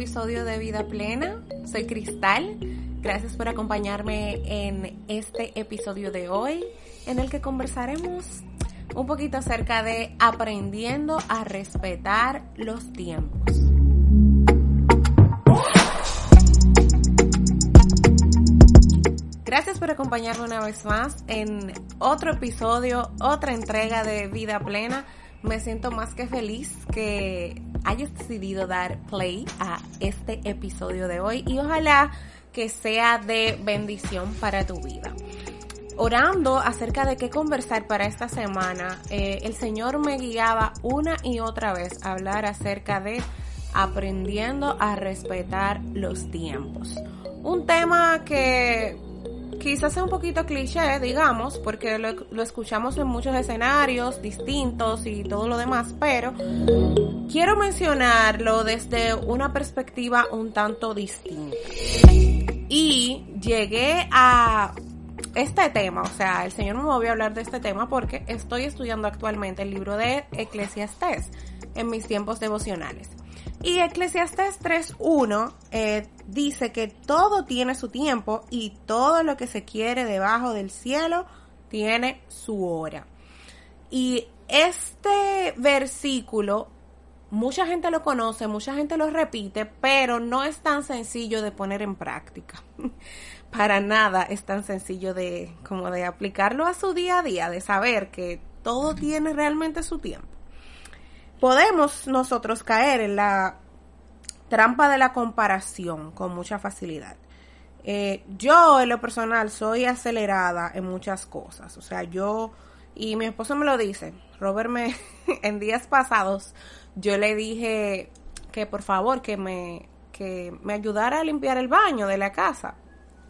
Episodio de Vida Plena. Soy Cristal. Gracias por acompañarme en este episodio de hoy, en el que conversaremos un poquito acerca de aprendiendo a respetar los tiempos. Gracias por acompañarme una vez más en otro episodio, otra entrega de Vida Plena. Me siento más que feliz que hayas decidido dar play a este episodio de hoy y ojalá que sea de bendición para tu vida. Orando acerca de qué conversar para esta semana, eh, el Señor me guiaba una y otra vez a hablar acerca de aprendiendo a respetar los tiempos. Un tema que quizás sea un poquito cliché, digamos, porque lo, escuchamos en muchos escenarios distintos y todo lo demás, pero quiero mencionarlo desde una perspectiva un tanto distinta. Y llegué a este tema, o sea, el Señor me movió a hablar de este tema porque estoy estudiando actualmente el libro de Eclesiastés en mis tiempos devocionales. Y Eclesiastés 3.1 eh, dice que todo tiene su tiempo y todo lo que se quiere debajo del cielo tiene su hora. Y este versículo, mucha gente lo conoce, mucha gente lo repite, pero no es tan sencillo de poner en práctica. Para nada es tan sencillo de como de aplicarlo a su día a día, de saber que todo tiene realmente su tiempo podemos nosotros caer en la trampa de la comparación con mucha facilidad. Eh, yo en lo personal soy acelerada en muchas cosas, o sea, yo y mi esposo me lo dice, Robert me en días pasados yo le dije que por favor que me que me ayudara a limpiar el baño de la casa.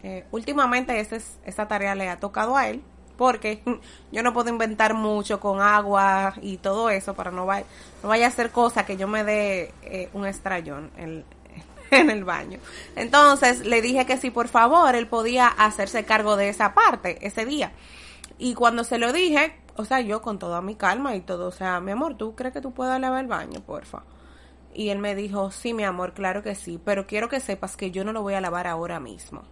Eh, últimamente esa tarea le ha tocado a él porque yo no puedo inventar mucho con agua y todo eso para no, vaya, no vaya a ser cosa que yo me dé eh, un estrellón en, el baño. Entonces le dije que si por favor él podía hacerse cargo de esa parte ese día. Y cuando se lo dije, o sea, yo con toda mi calma y todo, o sea, mi amor, ¿tú crees que tú puedas lavar el baño, porfa? Y él me dijo, sí, mi amor, claro que sí, pero quiero que sepas que yo no lo voy a lavar ahora mismo.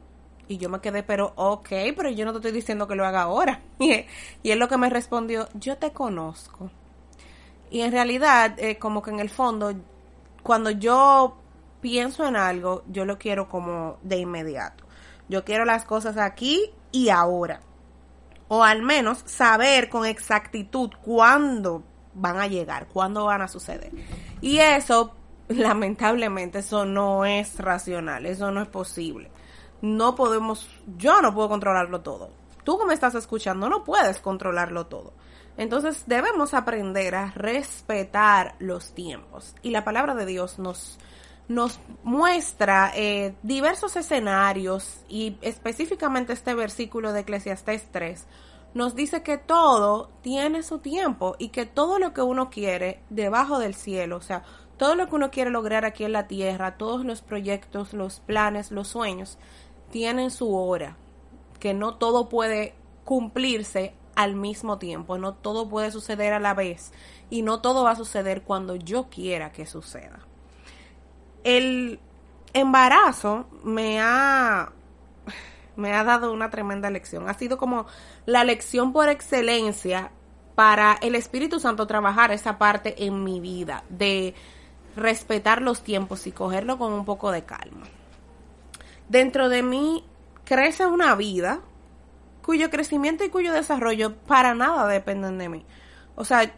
Y yo me quedé, pero ok, pero yo no te estoy diciendo que lo haga ahora. Y, él lo que me respondió, yo te conozco. Y en realidad, eh, como que en el fondo, cuando yo pienso en algo, yo lo quiero como de inmediato. Yo quiero las cosas aquí y ahora. O al menos saber con exactitud cuándo van a llegar, cuándo van a suceder. Y eso, lamentablemente, eso no es racional, eso no es posible no podemos, yo no puedo controlarlo todo. Tú que me estás escuchando no puedes controlarlo todo. Entonces debemos aprender a respetar los tiempos. Y la palabra de Dios nos, nos muestra eh, diversos escenarios y específicamente este versículo de Eclesiastés 3 nos dice que todo tiene su tiempo y que todo lo que uno quiere debajo del cielo, o sea, todo lo que uno quiere lograr aquí en la tierra, todos los proyectos, los planes, los sueños, tienen su hora, que no todo puede cumplirse al mismo tiempo, no todo puede suceder a la vez y no todo va a suceder cuando yo quiera que suceda. El embarazo me ha me ha dado una tremenda lección. Ha sido como la lección por excelencia para el Espíritu Santo trabajar esa parte en mi vida, de respetar los tiempos y cogerlo con un poco de calma dentro de mí crece una vida cuyo crecimiento y cuyo desarrollo para nada dependen de mí. O sea,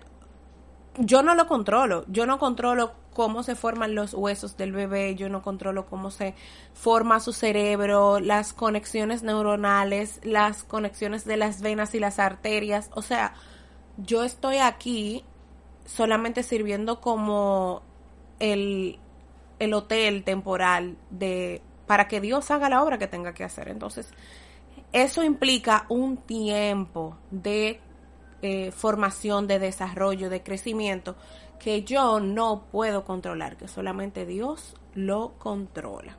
yo no lo controlo, yo no controlo cómo se forman los huesos del bebé, yo no controlo cómo se forma su cerebro, las conexiones neuronales, las conexiones de las venas y las arterias. O sea, yo estoy aquí solamente sirviendo como el, el hotel temporal de para que Dios haga la obra que tenga que hacer. Entonces, eso implica un tiempo de eh, formación, de desarrollo, de crecimiento que yo no puedo controlar, que solamente Dios lo controla.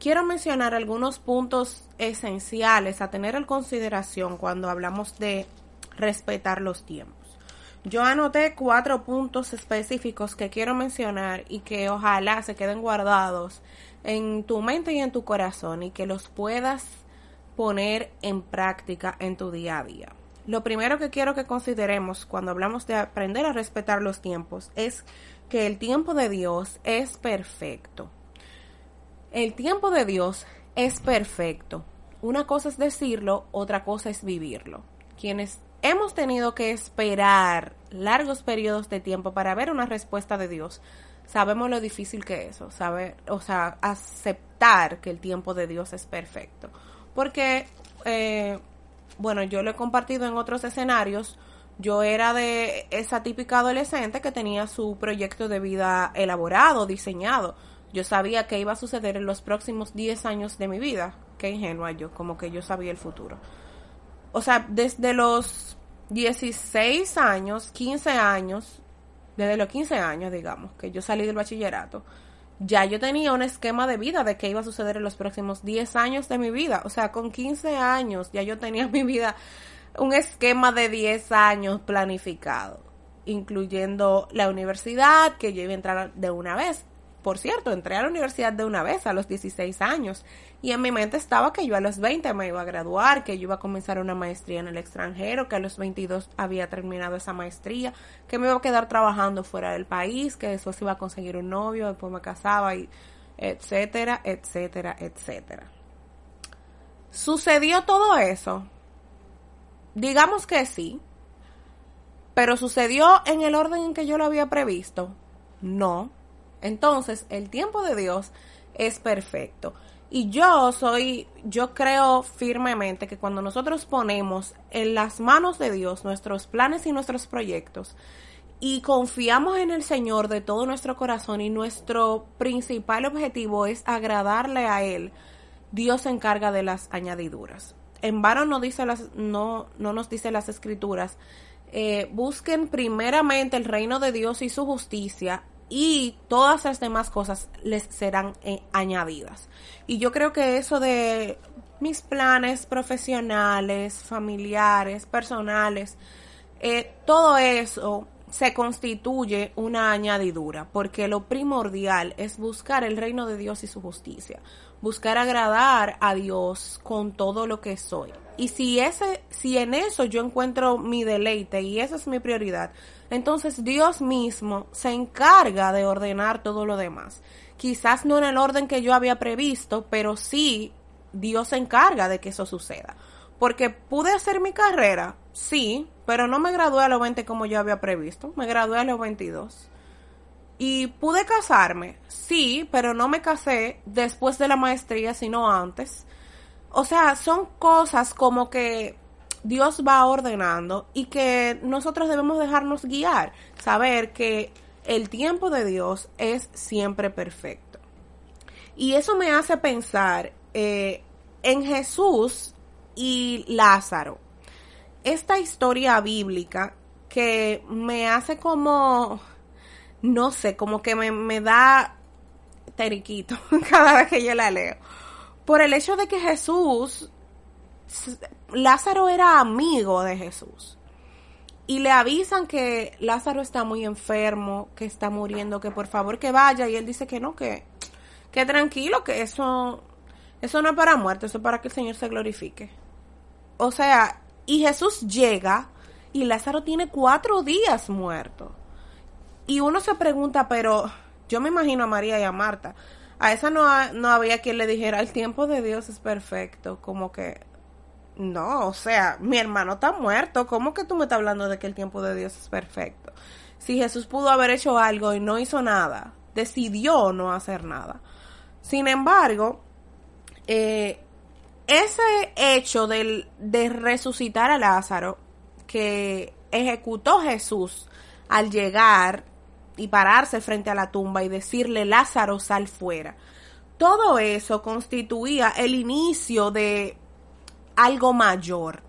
Quiero mencionar algunos puntos esenciales a tener en consideración cuando hablamos de respetar los tiempos. Yo anoté cuatro puntos específicos que quiero mencionar y que ojalá se queden guardados en tu mente y en tu corazón y que los puedas poner en práctica en tu día a día lo primero que quiero que consideremos cuando hablamos de aprender a respetar los tiempos es que el tiempo de Dios es perfecto. El tiempo de Dios es perfecto. Una cosa es decirlo, otra cosa es vivirlo. Quienes hemos tenido que esperar largos periodos de tiempo para ver una respuesta de Dios, sabemos lo difícil que es eso, saber, o sea, aceptar que el tiempo de Dios es perfecto. Porque eh, bueno, yo lo he compartido en otros escenarios. Yo era de esa típica adolescente que tenía su proyecto de vida elaborado, diseñado. Yo sabía que iba a suceder en los próximos 10 años de mi vida. Qué ingenua yo, como que yo sabía el futuro. O sea, desde los 16 años, 15 años, desde los 15 años, digamos, que yo salí del bachillerato, ya yo tenía un esquema de vida de qué iba a suceder en los próximos 10 años de mi vida. O sea, con 15 años ya yo tenía mi vida, un esquema de 10 años planificado, incluyendo la universidad, que yo iba a entrar de una vez. Por cierto, entré a la universidad de una vez a los 16 años y en mi mente estaba que yo a los 20 me iba a graduar, que yo iba a comenzar una maestría en el extranjero, que a los 22 había terminado esa maestría, que me iba a quedar trabajando fuera del país, que después iba a conseguir un novio, después me casaba y etcétera, etcétera, etcétera. ¿Sucedió todo eso? Digamos que sí, pero sucedió en el orden en que yo lo había previsto. No, entonces, el tiempo de Dios es perfecto. Y yo soy, yo creo firmemente que cuando nosotros ponemos en las manos de Dios nuestros planes y nuestros proyectos y confiamos en el Señor de todo nuestro corazón y nuestro principal objetivo es agradarle a Él, Dios se encarga de las añadiduras. En vano no, dice las, no, no nos dice las escrituras, eh, busquen primeramente el reino de Dios y su justicia y todas las demás cosas les serán eh, añadidas. Y yo creo que eso de mis planes profesionales, familiares, personales, eh, todo eso se constituye una añadidura, porque lo primordial es buscar el reino de Dios y su justicia, buscar agradar a Dios con todo lo que soy. Y si ese, si en eso yo encuentro mi deleite y esa es mi prioridad, entonces Dios mismo se encarga de ordenar todo lo demás. Quizás no en el orden que yo había previsto, pero sí Dios se encarga de que eso suceda. Porque pude hacer mi carrera, sí, pero no me gradué a los 20 como yo había previsto, me gradué a los 22. Y pude casarme, sí, pero no me casé después de la maestría, sino antes. O sea, son cosas como que Dios va ordenando y que nosotros debemos dejarnos guiar, saber que el tiempo de Dios es siempre perfecto. Y eso me hace pensar eh, en Jesús y Lázaro. Esta historia bíblica que me hace como, no sé, como que me, me da teriquito cada vez que yo la leo. Por el hecho de que Jesús Lázaro era amigo de Jesús. Y le avisan que Lázaro está muy enfermo, que está muriendo, que por favor que vaya. Y él dice que no, que, que tranquilo, que eso, eso no es para muerte, eso es para que el Señor se glorifique. O sea, y Jesús llega y Lázaro tiene cuatro días muerto. Y uno se pregunta, pero yo me imagino a María y a Marta. A esa no, no había quien le dijera, el tiempo de Dios es perfecto, como que no, o sea, mi hermano está muerto. ¿Cómo que tú me estás hablando de que el tiempo de Dios es perfecto? si Jesús pudo haber hecho algo y no hizo nada, decidió no hacer nada. Sin embargo, eh, ese hecho de resucitar a Lázaro que ejecutó Jesús al llegar y pararse frente a la tumba y decirle Lázaro sal fuera. Todo eso constituía el inicio de algo mayor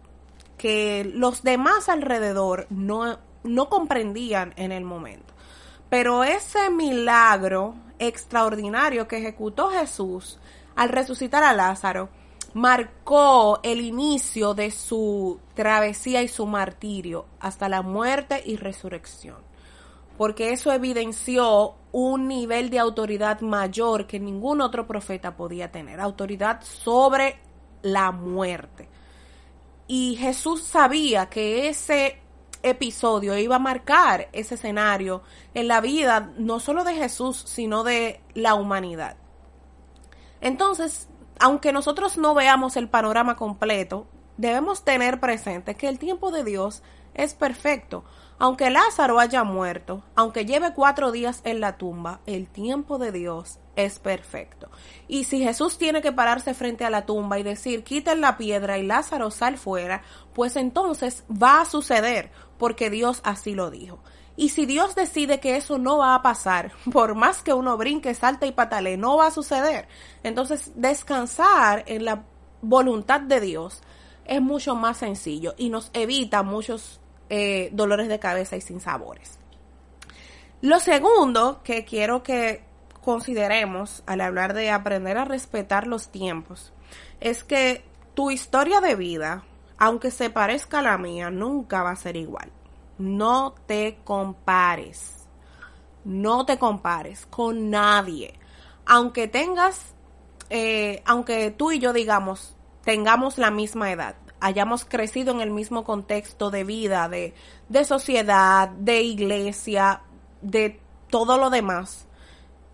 que los demás alrededor no, no comprendían en el momento. Pero ese milagro extraordinario que ejecutó Jesús al resucitar a Lázaro marcó el inicio de su travesía y su martirio hasta la muerte y resurrección. Porque eso evidenció un nivel de autoridad mayor que ningún otro profeta podía tener, autoridad sobre la muerte. Y Jesús sabía que ese episodio iba a marcar ese escenario en la vida no solo de Jesús, sino de la humanidad. Entonces, aunque nosotros no veamos el panorama completo, debemos tener presente que el tiempo de Dios es perfecto. Aunque Lázaro haya muerto, aunque lleve cuatro días en la tumba, el tiempo de Dios es perfecto. Y si Jesús tiene que pararse frente a la tumba y decir, quiten la piedra y Lázaro sal fuera, pues entonces va a suceder, porque Dios así lo dijo. Y si Dios decide que eso no va a pasar, por más que uno brinque, salte y patale, no va a suceder. Entonces, descansar en la voluntad de Dios es mucho más sencillo y nos evita muchos eh, dolores de cabeza y sin sabores. Lo segundo que quiero que consideremos al hablar de aprender a respetar los tiempos es que tu historia de vida, aunque se parezca a la mía, nunca va a ser igual. No te compares. No te compares con nadie. Aunque tengas, eh, aunque tú y yo digamos, tengamos la misma edad, hayamos crecido en el mismo contexto de vida, de, de sociedad, de iglesia, de todo lo demás,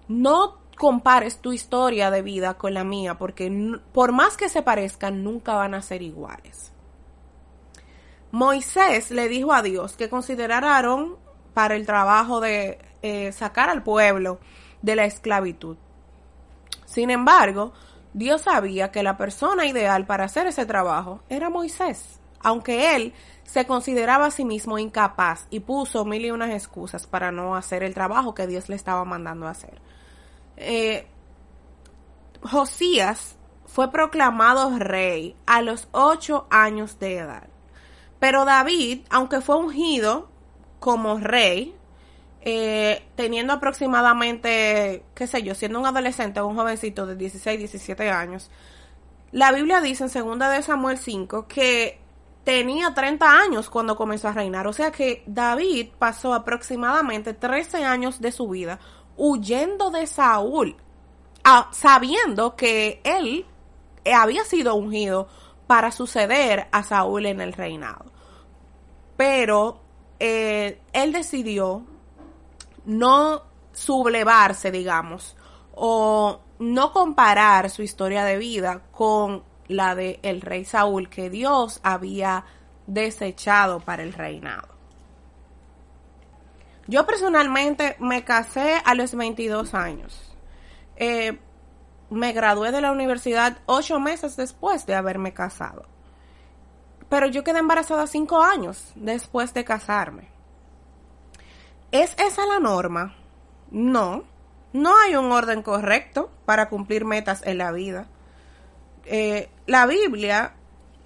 no compares tu historia de vida con la mía, porque por más que se parezcan, nunca van a ser iguales. Moisés le dijo a Dios que considerara para el trabajo de eh, sacar al pueblo de la esclavitud. Sin embargo, Dios sabía que la persona ideal para hacer ese trabajo era Moisés, aunque él se consideraba a sí mismo incapaz y puso mil y unas excusas para no hacer el trabajo que Dios le estaba mandando a hacer. Eh, Josías fue proclamado rey a los ocho años de edad. Pero David, aunque fue ungido como rey, eh, teniendo aproximadamente, qué sé yo, siendo un adolescente o un jovencito de 16, 17 años, la Biblia dice en 2 de Samuel 5 que tenía 30 años cuando comenzó a reinar. O sea que David pasó aproximadamente 13 años de su vida huyendo de Saúl, sabiendo que él había sido ungido para suceder a Saúl en el reinado. Pero eh, él decidió no sublevarse, digamos, o no comparar su historia de vida con la de rey Saúl que Dios había desechado para el reinado. Yo personalmente me casé a los 22 años. Eh, me gradué de la universidad ocho meses después de haberme casado. Pero yo quedé embarazada cinco años después de casarme. ¿Es esa la norma? No. No hay un orden correcto para cumplir metas en la vida. Eh, la Biblia,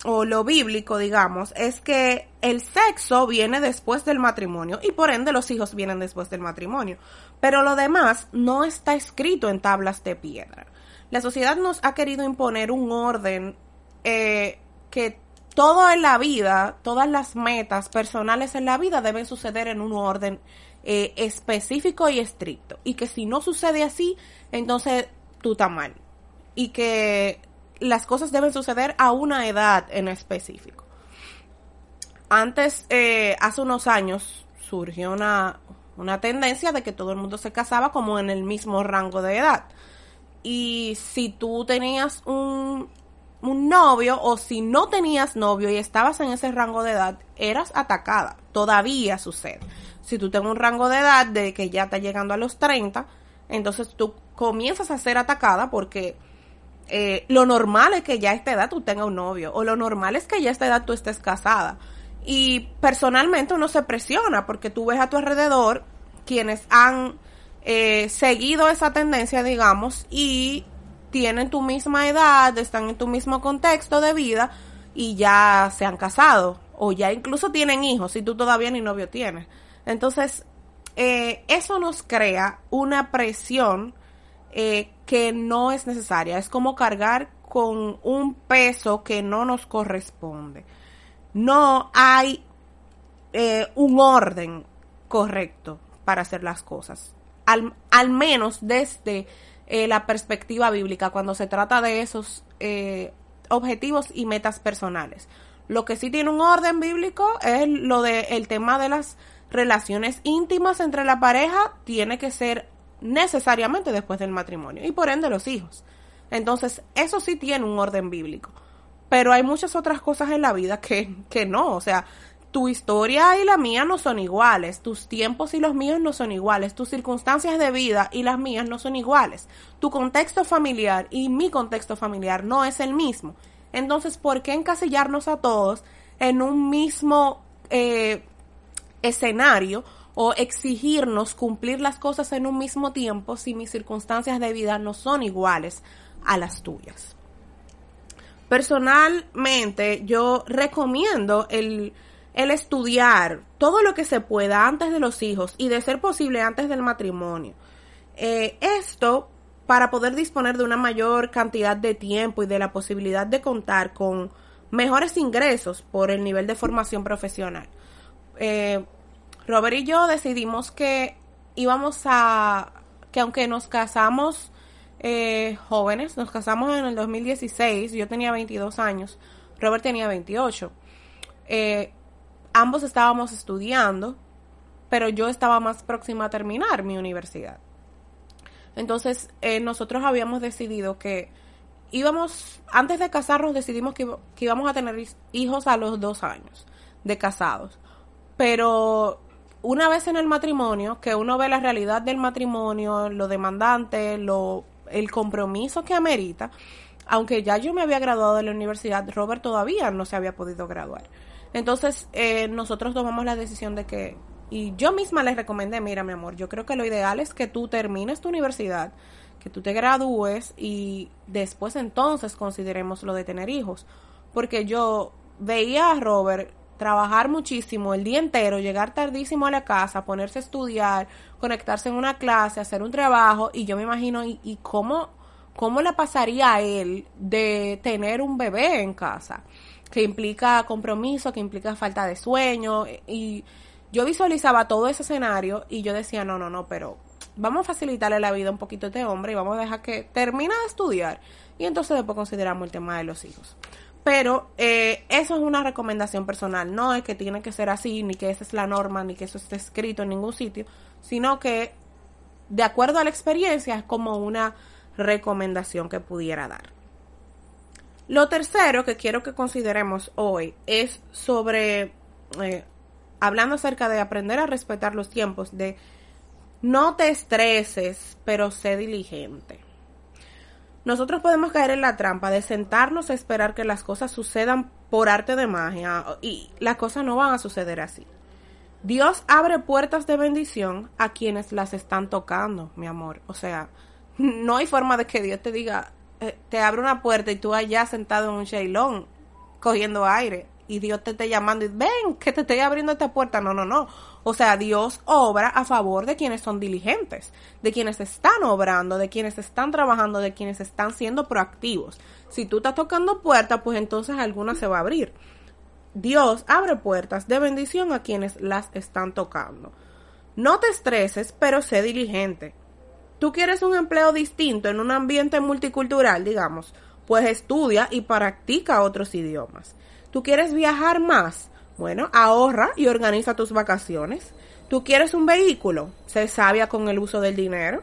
o lo bíblico, digamos, es que el sexo viene después del matrimonio y por ende los hijos vienen después del matrimonio. Pero lo demás no está escrito en tablas de piedra la sociedad nos ha querido imponer un orden eh, que todo en la vida, todas las metas personales en la vida deben suceder en un orden eh, específico y estricto. Y que si no sucede así, entonces tú estás mal. Y que las cosas deben suceder a una edad en específico. Antes, eh, hace unos años, surgió una, una tendencia de que todo el mundo se casaba como en el mismo rango de edad. Y si tú tenías un, un novio o si no tenías novio y estabas en ese rango de edad, eras atacada. Todavía sucede. Si tú tienes un rango de edad de que ya está llegando a los 30, entonces tú comienzas a ser atacada porque eh, lo normal es que ya a esta edad tú tengas un novio o lo normal es que ya a esta edad tú estés casada. Y personalmente uno se presiona porque tú ves a tu alrededor quienes han eh, seguido esa tendencia, digamos, y tienen tu misma edad, están en tu mismo contexto de vida y ya se han casado o ya incluso tienen hijos y tú todavía ni novio tienes. Entonces, eh, eso nos crea una presión eh, que no es necesaria. Es como cargar con un peso que no nos corresponde. No hay eh, un orden correcto para hacer las cosas. Al, al menos desde eh, la perspectiva bíblica, cuando se trata de esos objetivos y metas personales. Lo que sí tiene un orden bíblico es lo del el tema de las relaciones íntimas entre la pareja, tiene que ser necesariamente después del matrimonio y por ende los hijos. Entonces, eso sí tiene un orden bíblico. Pero hay muchas otras cosas en la vida que, que no, o sea, tu historia y la mía no son iguales, tus tiempos y los míos no son iguales, tus circunstancias de vida y las mías no son iguales, tu contexto familiar y mi contexto familiar no es el mismo. Entonces, ¿por qué encasillarnos a todos en un mismo eh, escenario o exigirnos cumplir las cosas en un mismo tiempo si mis circunstancias de vida no son iguales a las tuyas. Personalmente, yo recomiendo el, el estudiar todo lo que se pueda antes de los hijos y de ser posible antes del matrimonio. Eh, esto para poder disponer de una mayor cantidad de tiempo y de la posibilidad de contar con mejores ingresos por el nivel de formación profesional. Eh, Robert y yo decidimos que íbamos a, que aunque nos casamos eh, jóvenes, nos casamos en el 2016, yo tenía 22 años, Robert tenía 28. Eh, ambos estábamos estudiando, pero yo estaba más próxima a terminar mi universidad. Entonces, eh, nosotros habíamos decidido que íbamos, antes de casarnos, decidimos que, que íbamos a tener hijos a los dos años de casados. Pero una vez en el matrimonio, que uno ve la realidad del matrimonio, lo demandante, lo, el compromiso que amerita, aunque ya yo me había graduado de la universidad, Robert todavía no se había podido graduar. Entonces, eh, nosotros tomamos la decisión de que, y yo misma les recomendé, mira mi amor, yo creo que lo ideal es que tú termines tu universidad, que tú te gradúes y después entonces consideremos lo de tener hijos. Porque yo veía a Robert trabajar muchísimo el día entero, llegar tardísimo a la casa, ponerse a estudiar, conectarse en una clase, hacer un trabajo, y yo me imagino, ¿y, cómo, cómo le pasaría a él de tener un bebé en casa? Que implica compromiso, que implica falta de sueño, y yo visualizaba todo ese escenario y yo decía, no, no, no, pero vamos a facilitarle la vida un poquito a este hombre y vamos a dejar que termine de estudiar y entonces después consideramos el tema de los hijos. Pero eh, eso es una recomendación personal, no es que tiene que ser así, ni que esa es la norma, ni que eso esté escrito en ningún sitio, sino que de acuerdo a la experiencia es como una recomendación que pudiera dar. Lo tercero que quiero que consideremos hoy es sobre, eh, hablando acerca de aprender a respetar los tiempos, de no te estreses, pero sé diligente. Nosotros podemos caer en la trampa de sentarnos a esperar que las cosas sucedan por arte de magia y las cosas no van a suceder así. Dios abre puertas de bendición a quienes las están tocando, mi amor. O sea, no hay forma de que Dios te diga, eh, te abre una puerta y tú allá sentado en un shailón cogiendo aire y Dios te esté llamando y ven que te estoy abriendo esta puerta. No, no, no. O sea, Dios obra a favor de quienes son diligentes, de quienes están obrando, de quienes están trabajando, de quienes están siendo proactivos. Si tú estás tocando puertas, pues entonces alguna se va a abrir. Dios abre puertas de bendición a quienes las están tocando. No te estreses, pero sé diligente. Tú quieres un empleo distinto en un ambiente multicultural, digamos, pues estudia y practica otros idiomas. ¿Tú quieres viajar más? Bueno, ahorra y organiza tus vacaciones. ¿Tú quieres un vehículo? Sé sabia con el uso del dinero.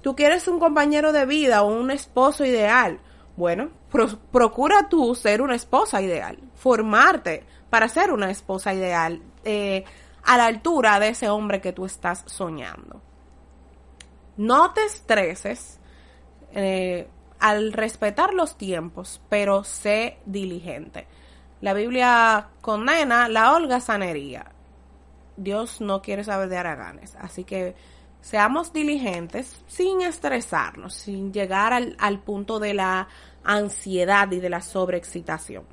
¿Tú quieres un compañero de vida o un esposo ideal? Bueno, procura tú ser una esposa ideal, formarte para ser una esposa ideal, eh, a la altura de ese hombre que tú estás soñando. No te estreses eh, al respetar los tiempos, pero sé diligente. La Biblia condena la holgazanería. Dios no quiere saber de haraganes. Así que seamos diligentes sin estresarnos, sin llegar al, al punto de la ansiedad y de la sobreexcitación.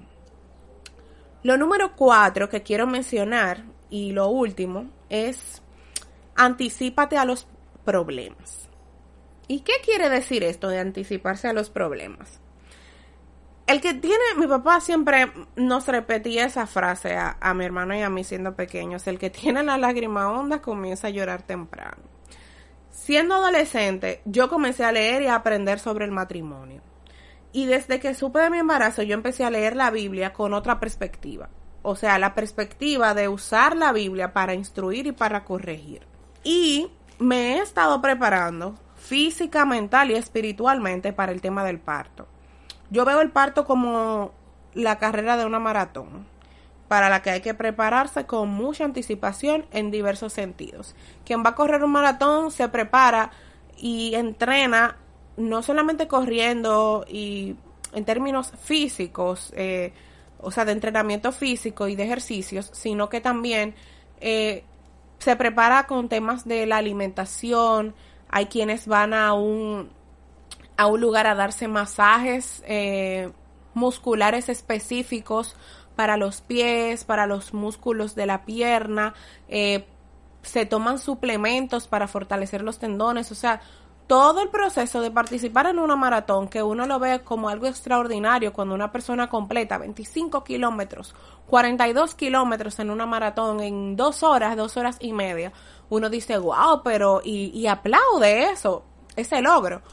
Lo número cuatro que quiero mencionar y lo último es anticipate a los problemas. ¿Y qué quiere decir esto de anticiparse a los problemas? El que tiene, mi papá siempre nos repetía esa frase a, mi hermano y a mí siendo pequeños, el que tiene la lágrima honda comienza a llorar temprano. Siendo adolescente, yo comencé a leer y a aprender sobre el matrimonio. Y desde que supe de mi embarazo, yo empecé a leer la Biblia con otra perspectiva. O sea, la perspectiva de usar la Biblia para instruir y para corregir. Y me he estado preparando física, mental y espiritualmente para el tema del parto. Yo veo el parto como la carrera de una maratón, para la que hay que prepararse con mucha anticipación en diversos sentidos. Quien va a correr un maratón se prepara y entrena no solamente corriendo y en términos físicos, eh, o sea, de entrenamiento físico y de ejercicios, sino que también eh, se prepara con temas de la alimentación. Hay quienes van a un, a un lugar a darse masajes eh, musculares específicos para los pies, para los músculos de la pierna. se toman suplementos para fortalecer los tendones. O sea, todo el proceso de participar en una maratón, que uno lo ve como algo extraordinario cuando una persona completa 25 kilómetros, 42 kilómetros en una maratón en dos horas, dos horas y media, uno dice, wow, pero, y, y aplaude eso, ese logro.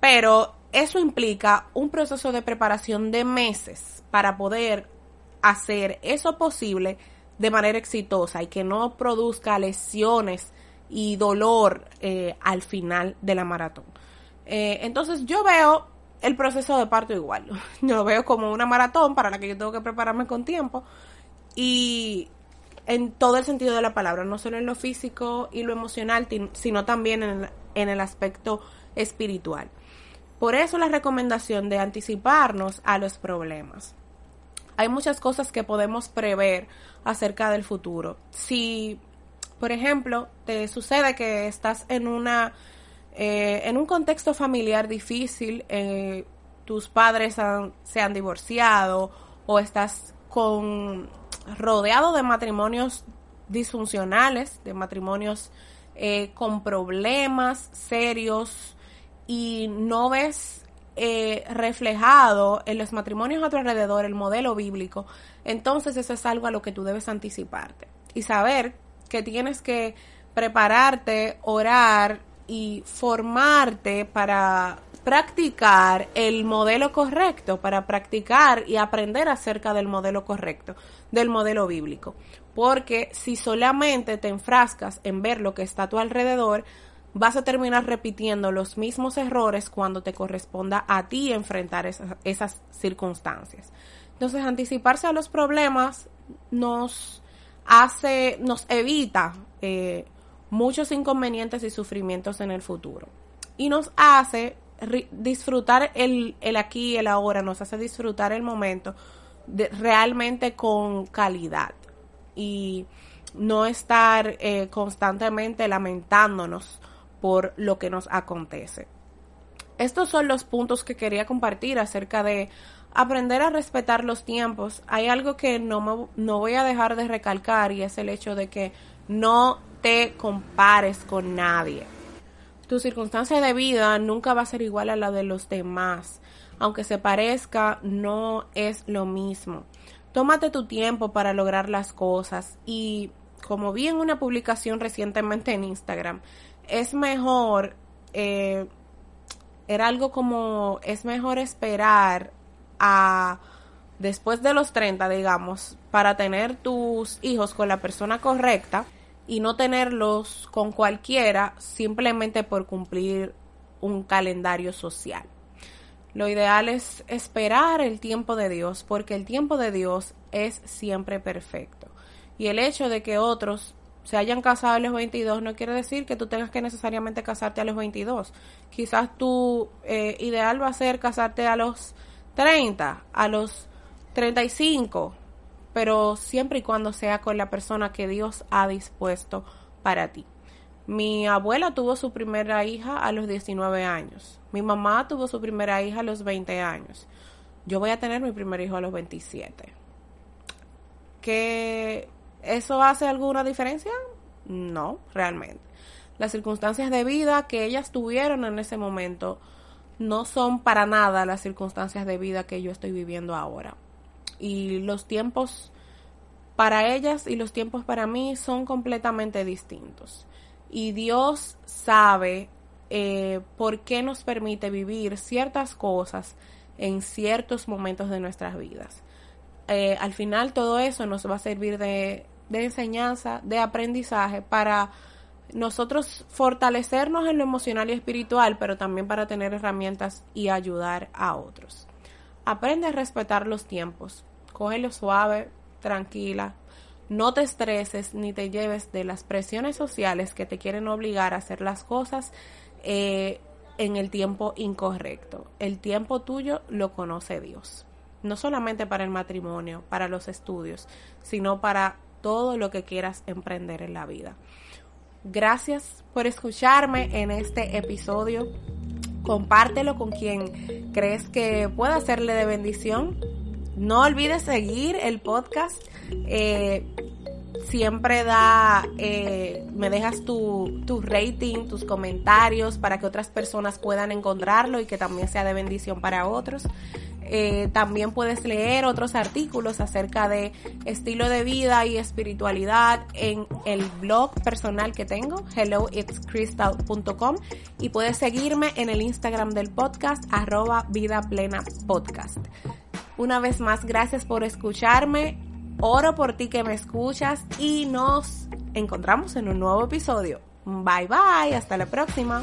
Pero eso implica un proceso de preparación de meses para poder hacer eso posible de manera exitosa y que no produzca lesiones y dolor eh, al final de la maratón. Eh, entonces yo veo el proceso de parto igual. Yo lo veo como una maratón para la que yo tengo que prepararme con tiempo y en todo el sentido de la palabra, no solo en lo físico y lo emocional, sino también en en el aspecto espiritual. Por eso la recomendación de anticiparnos a los problemas. Hay muchas cosas que podemos prever acerca del futuro. Si por ejemplo, te sucede que estás en una eh, en un contexto familiar difícil, eh, tus padres se han divorciado o estás con rodeado de matrimonios disfuncionales, de matrimonios eh, con problemas serios y no ves reflejado en los matrimonios a tu alrededor el modelo bíblico, entonces eso es algo a lo que tú debes anticiparte y saber que tienes que prepararte, orar y formarte para practicar el modelo correcto, para practicar y aprender acerca del modelo correcto, del modelo bíblico. Porque si solamente te enfrascas en ver lo que está a tu alrededor, vas a terminar repitiendo los mismos errores cuando te corresponda a ti enfrentar esas, circunstancias. Entonces, anticiparse a los problemas nos hace, nos evita eh, muchos inconvenientes y sufrimientos en el futuro. Y nos hace disfrutar el, el aquí y el ahora, nos hace disfrutar el momento realmente con calidad y no estar eh, constantemente lamentándonos por lo que nos acontece. Estos son los puntos que quería compartir acerca de aprender a respetar los tiempos. Hay algo que no, no voy a dejar de recalcar y es el hecho de que no te compares con nadie. Tu circunstancia de vida nunca va a ser igual a la de los demás. Aunque se parezca, no es lo mismo. Tómate tu tiempo para lograr las cosas y como vi en una publicación recientemente en Instagram, es mejor, eh, era algo como, es mejor esperar a después de los 30, digamos, para tener tus hijos con la persona correcta y no tenerlos con cualquiera simplemente por cumplir un calendario social. Lo ideal es esperar el tiempo de Dios porque el tiempo de Dios es siempre perfecto. Y el hecho de que otros se hayan casado a los 22 no quiere decir que tú tengas que necesariamente casarte a los 22. Quizás tu eh, ideal va a ser casarte a los 30, a los 35, pero siempre y cuando sea con la persona que Dios ha dispuesto para ti. Mi abuela tuvo su primera hija a los 19 años. Mi mamá tuvo su primera hija a los 20 años. Yo voy a tener mi primer hijo a los 27. ¿Que eso hace alguna diferencia? No, realmente. Las circunstancias de vida que ellas tuvieron en ese momento no son para nada las circunstancias de vida que yo estoy viviendo ahora. Y los tiempos para ellas y los tiempos para mí son completamente distintos y Dios sabe eh, por qué nos permite vivir ciertas cosas en ciertos momentos de nuestras vidas. Eh, al final todo eso nos va a servir de, de enseñanza, de aprendizaje para nosotros fortalecernos en lo emocional y espiritual, pero también para tener herramientas y ayudar a otros. Aprende a respetar los tiempos. Cógelo suave, tranquila, no te estreses ni te lleves de las presiones sociales que te quieren obligar a hacer las cosas eh, en el tiempo incorrecto. El tiempo tuyo lo conoce Dios. No solamente para el matrimonio, para los estudios, sino para todo lo que quieras emprender en la vida. Gracias por escucharme en este episodio. Compártelo con quien crees que pueda hacerle de bendición. No olvides seguir el podcast eh, siempre da, eh, me dejas tu, tu rating, tus comentarios para que otras personas puedan encontrarlo y que también sea de bendición para otros. Eh, también puedes leer otros artículos acerca de estilo de vida y espiritualidad en el blog personal que tengo, helloitscrystal.com y puedes seguirme en el Instagram del podcast, arroba vida plena podcast. Una vez más, gracias por escucharme. Oro por ti que me escuchas y nos encontramos en un nuevo episodio. Bye bye, hasta la próxima.